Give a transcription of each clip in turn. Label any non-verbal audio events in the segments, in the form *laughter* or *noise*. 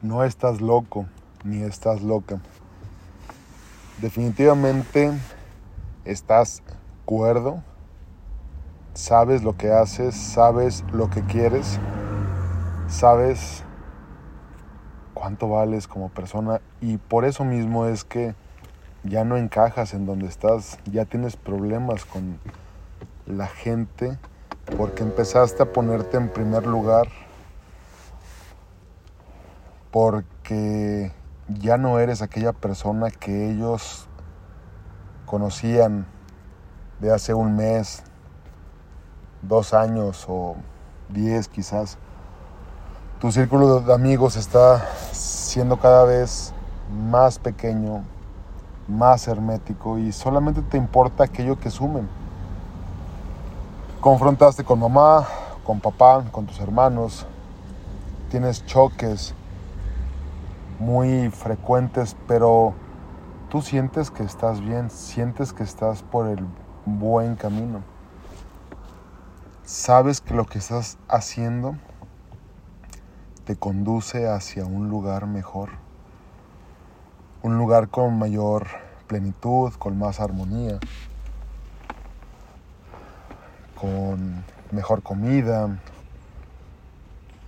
No estás loco ni estás loca. Definitivamente estás cuerdo, sabes lo que haces, sabes lo que quieres, sabes cuánto vales como persona y por eso mismo es que ya no encajas en donde estás, ya tienes problemas con la gente porque empezaste a ponerte en primer lugar porque ya no eres aquella persona que ellos conocían de hace un mes, dos años o diez quizás. Tu círculo de amigos está siendo cada vez más pequeño, más hermético y solamente te importa aquello que sumen. Confrontaste con mamá, con papá, con tus hermanos, tienes choques muy frecuentes, pero tú sientes que estás bien, sientes que estás por el buen camino. Sabes que lo que estás haciendo te conduce hacia un lugar mejor, un lugar con mayor plenitud, con más armonía, con mejor comida,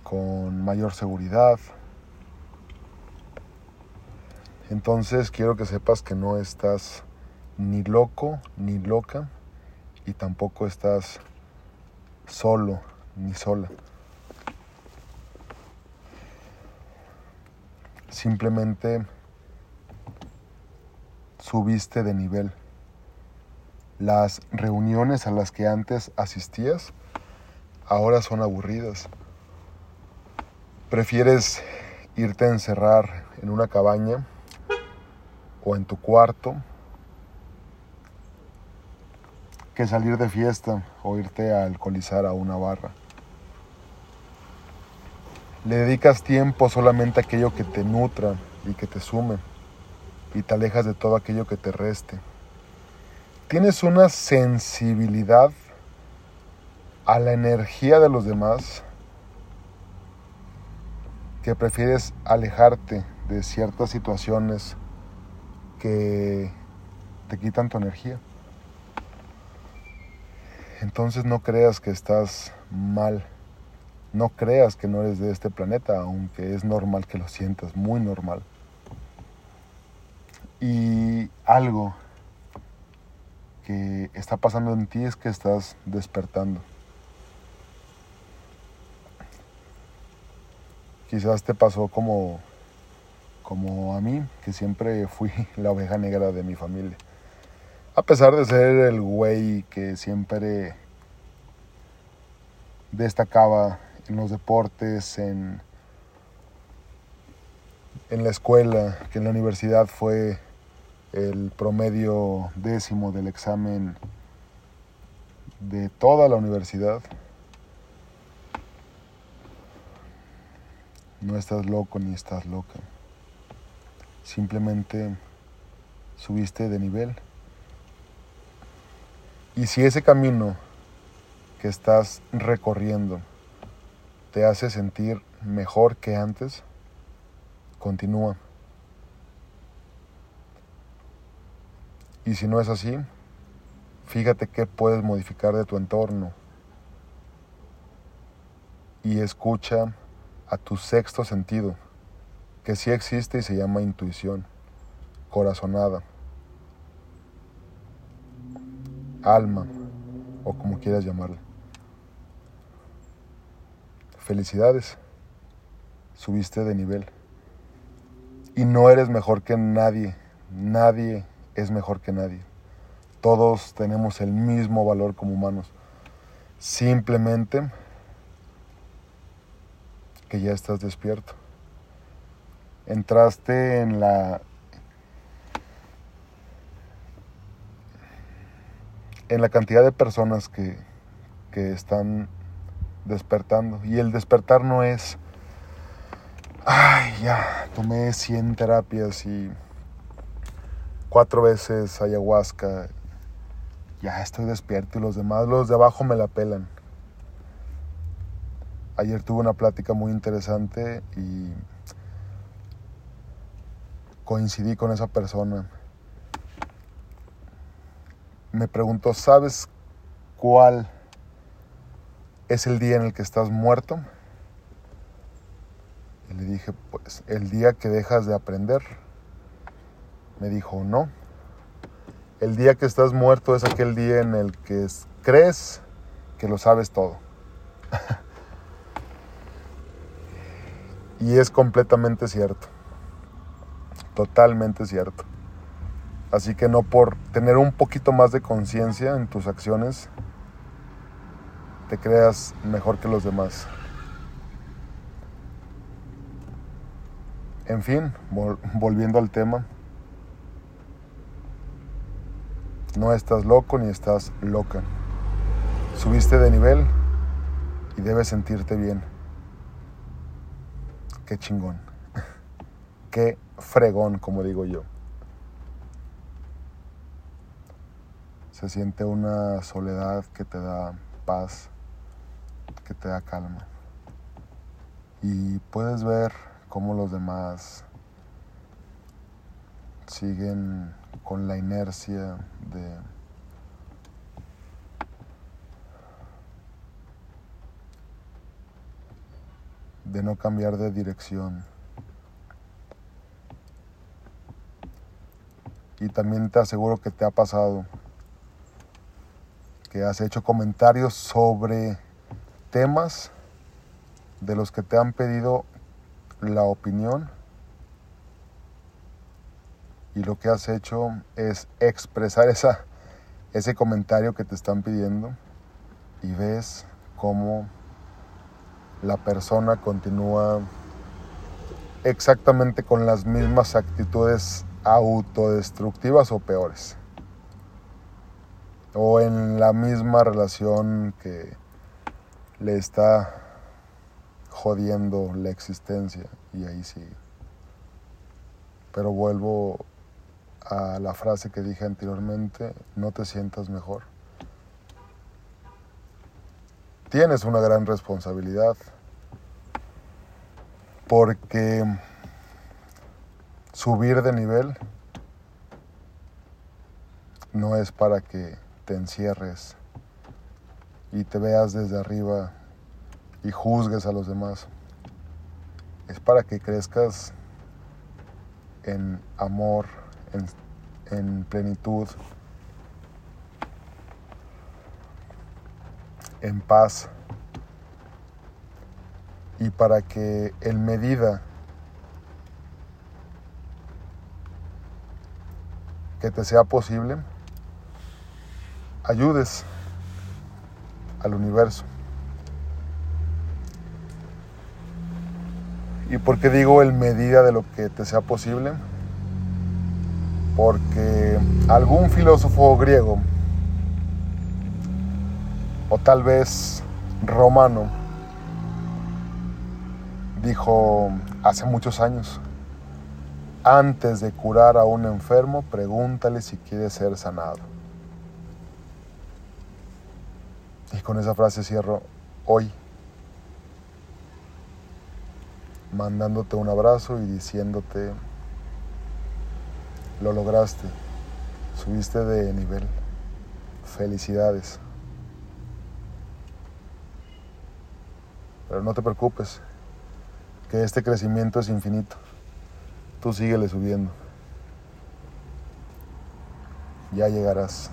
con mayor seguridad. Entonces quiero que sepas que no estás ni loco ni loca y tampoco estás solo ni sola. Simplemente subiste de nivel. Las reuniones a las que antes asistías ahora son aburridas. Prefieres irte a encerrar en una cabaña o en tu cuarto que salir de fiesta o irte a alcoholizar a una barra. Le dedicas tiempo solamente a aquello que te nutra y que te sume y te alejas de todo aquello que te reste. Tienes una sensibilidad a la energía de los demás que prefieres alejarte de ciertas situaciones que te quitan tu energía. Entonces no creas que estás mal. No creas que no eres de este planeta, aunque es normal que lo sientas, muy normal. Y algo que está pasando en ti es que estás despertando. Quizás te pasó como como a mí, que siempre fui *laughs* la oveja negra de mi familia. A pesar de ser el güey que siempre destacaba en los deportes, en, en la escuela, que en la universidad fue el promedio décimo del examen de toda la universidad. No estás loco ni estás loca. Simplemente subiste de nivel. Y si ese camino que estás recorriendo te hace sentir mejor que antes, continúa. Y si no es así, fíjate qué puedes modificar de tu entorno y escucha a tu sexto sentido que sí existe y se llama intuición, corazonada, alma o como quieras llamarla. Felicidades, subiste de nivel. Y no eres mejor que nadie, nadie es mejor que nadie. Todos tenemos el mismo valor como humanos. Simplemente que ya estás despierto entraste en la en la cantidad de personas que, que están despertando. Y el despertar no es, ay, ya, tomé 100 terapias y cuatro veces ayahuasca, ya estoy despierto y los demás, los de abajo me la pelan. Ayer tuve una plática muy interesante y coincidí con esa persona. Me preguntó, ¿sabes cuál es el día en el que estás muerto? Y le dije, pues el día que dejas de aprender. Me dijo, no. El día que estás muerto es aquel día en el que crees que lo sabes todo. *laughs* y es completamente cierto. Totalmente cierto. Así que no por tener un poquito más de conciencia en tus acciones, te creas mejor que los demás. En fin, volviendo al tema, no estás loco ni estás loca. Subiste de nivel y debes sentirte bien. Qué chingón. Qué fregón, como digo yo. Se siente una soledad que te da paz, que te da calma. Y puedes ver cómo los demás siguen con la inercia de de no cambiar de dirección. Y también te aseguro que te ha pasado que has hecho comentarios sobre temas de los que te han pedido la opinión y lo que has hecho es expresar esa, ese comentario que te están pidiendo y ves cómo la persona continúa exactamente con las mismas actitudes autodestructivas o peores. O en la misma relación que le está jodiendo la existencia y ahí sigue. Pero vuelvo a la frase que dije anteriormente, no te sientas mejor. Tienes una gran responsabilidad porque subir de nivel no es para que te encierres y te veas desde arriba y juzgues a los demás. Es para que crezcas en amor, en, plenitud, en paz y para que en medida que te sea posible, ayudes al universo. ¿Y por qué digo en medida de lo que te sea posible? Porque algún filósofo griego, o tal vez romano, dijo hace muchos años, antes de curar a un enfermo, pregúntale si quiere ser sanado. Y con esa frase cierro hoy mandándote un abrazo y diciéndote, lo lograste, subiste de nivel, felicidades. Pero no te preocupes, que este crecimiento es infinito. Tú síguele subiendo. Ya llegarás.